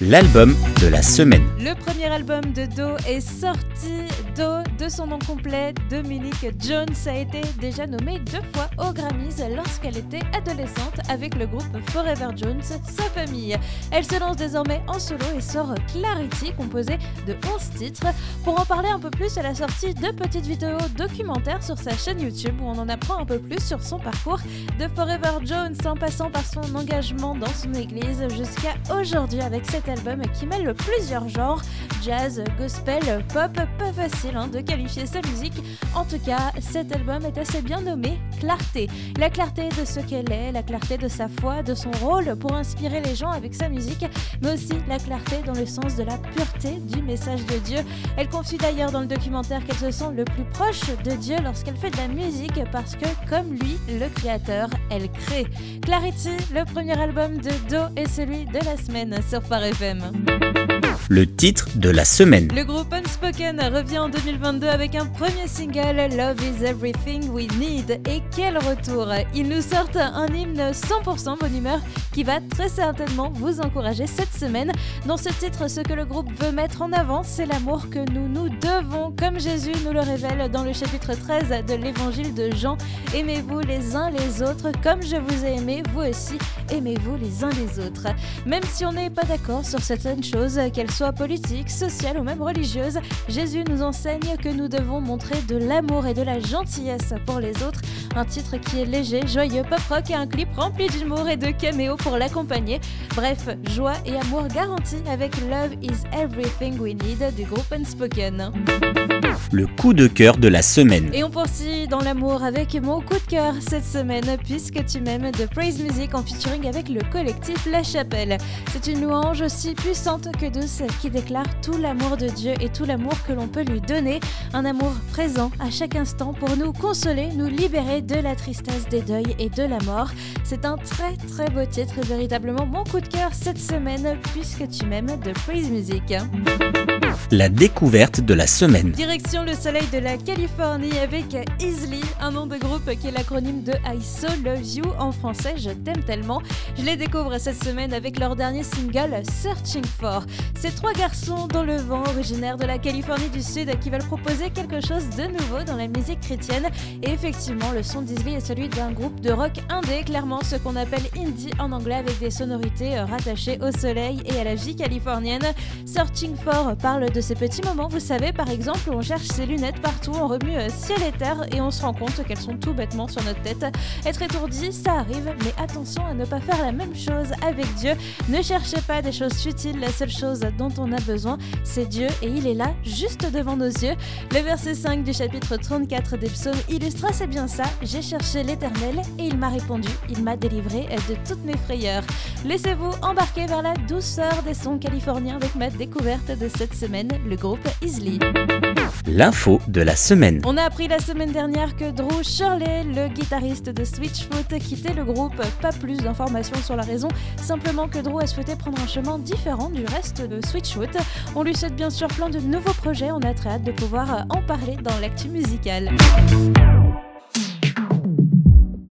L'album de la semaine. Le premier album de Do est sorti. Do, de son nom complet, Dominique Jones, a été déjà nommée deux fois aux Grammys lorsqu'elle était adolescente avec le groupe Forever Jones, sa famille. Elle se lance désormais en solo et sort Clarity, composé de 11 titres. Pour en parler un peu plus, elle a sorti deux petites vidéos documentaires sur sa chaîne YouTube où on en apprend un peu plus sur son parcours de Forever Jones en passant par son engagement dans son église jusqu'à aujourd'hui avec cet album qui mêle plusieurs genres, jazz, gospel, pop, pas facile hein, de qualifier sa musique. En tout cas, cet album est assez bien nommé Clarté. La clarté de ce qu'elle est, la clarté de sa foi, de son rôle pour inspirer les gens avec sa musique, mais aussi la clarté dans le sens de la pureté du message de Dieu. Elle confie d'ailleurs dans le documentaire qu'elle se sent le plus proche de Dieu lorsqu'elle fait de la musique parce que, comme lui, le créateur, elle crée. Clarity, le premier album de Do est celui de la semaine sur Phare FM. Le titre de la semaine. Le groupe Unspoken revient en 2022 avec un premier single Love is Everything We Need. Et quel retour Ils nous sortent un hymne 100% bonne humeur qui va très certainement vous encourager cette semaine. Dans ce titre, ce que le groupe veut mettre en avant, c'est l'amour que nous nous devons, comme Jésus nous le révèle dans le chapitre 13 de l'évangile de Jean. Aimez-vous les uns les autres comme je vous ai aimé, vous aussi aimez-vous les uns les autres. Même si on n'est pas d'accord sur certaines choses, qu'elles soient politiques, sociales ou même religieuses, Jésus nous enseigne que nous devons montrer de l'amour et de la gentillesse pour les autres. Un titre qui est léger, joyeux, pop rock et un clip rempli d'humour et de caméos pour l'accompagner. Bref, joie et amour garantis avec Love is Everything We Need du groupe Unspoken. Le coup de cœur de la semaine. Et on poursuit dans l'amour avec mon coup de cœur cette semaine, puisque tu m'aimes de Praise Music en featuring avec le collectif La Chapelle. C'est une louange aussi puissante que douce qui déclare tout l'amour de Dieu et tout l'amour que l'on peut lui donner. Un amour présent à chaque instant pour nous consoler, nous libérer de la tristesse, des deuils et de la mort. C'est un très très beau titre et véritablement mon coup de cœur cette semaine, puisque tu m'aimes de Praise Music. La découverte de la semaine. Direction le soleil de la Californie avec Easily, un nom de groupe qui est l'acronyme de I So Love You en français, je t'aime tellement. Je les découvre cette semaine avec leur dernier single Searching For. Ces trois garçons dans le vent, originaires de la Californie du Sud, qui veulent proposer quelque chose de nouveau dans la musique chrétienne. Et effectivement, le son d'Easily est celui d'un groupe de rock indé, clairement ce qu'on appelle indie en anglais, avec des sonorités rattachées au soleil et à la vie californienne. Searching For parle de ces petits moments, vous savez, par exemple, on cherche ses lunettes partout, on remue ciel et terre et on se rend compte qu'elles sont tout bêtement sur notre tête. Être étourdi, ça arrive, mais attention à ne pas faire la même chose avec Dieu. Ne cherchez pas des choses futiles, la seule chose dont on a besoin, c'est Dieu et il est là, juste devant nos yeux. Le verset 5 du chapitre 34 des psaumes illustre assez bien ça. J'ai cherché l'éternel et il m'a répondu, il m'a délivré de toutes mes frayeurs. Laissez-vous embarquer vers la douceur des sons californiens avec ma découverte de cette semaine, le groupe Easily. L'info de la semaine. On a appris la semaine dernière que Drew Shirley, le guitariste de Switchfoot, quittait le groupe. Pas plus d'informations sur la raison, simplement que Drew a souhaité prendre un chemin différent du reste de Switchfoot. On lui souhaite bien sûr plein de nouveaux projets, on a très hâte de pouvoir en parler dans l'actu musicale.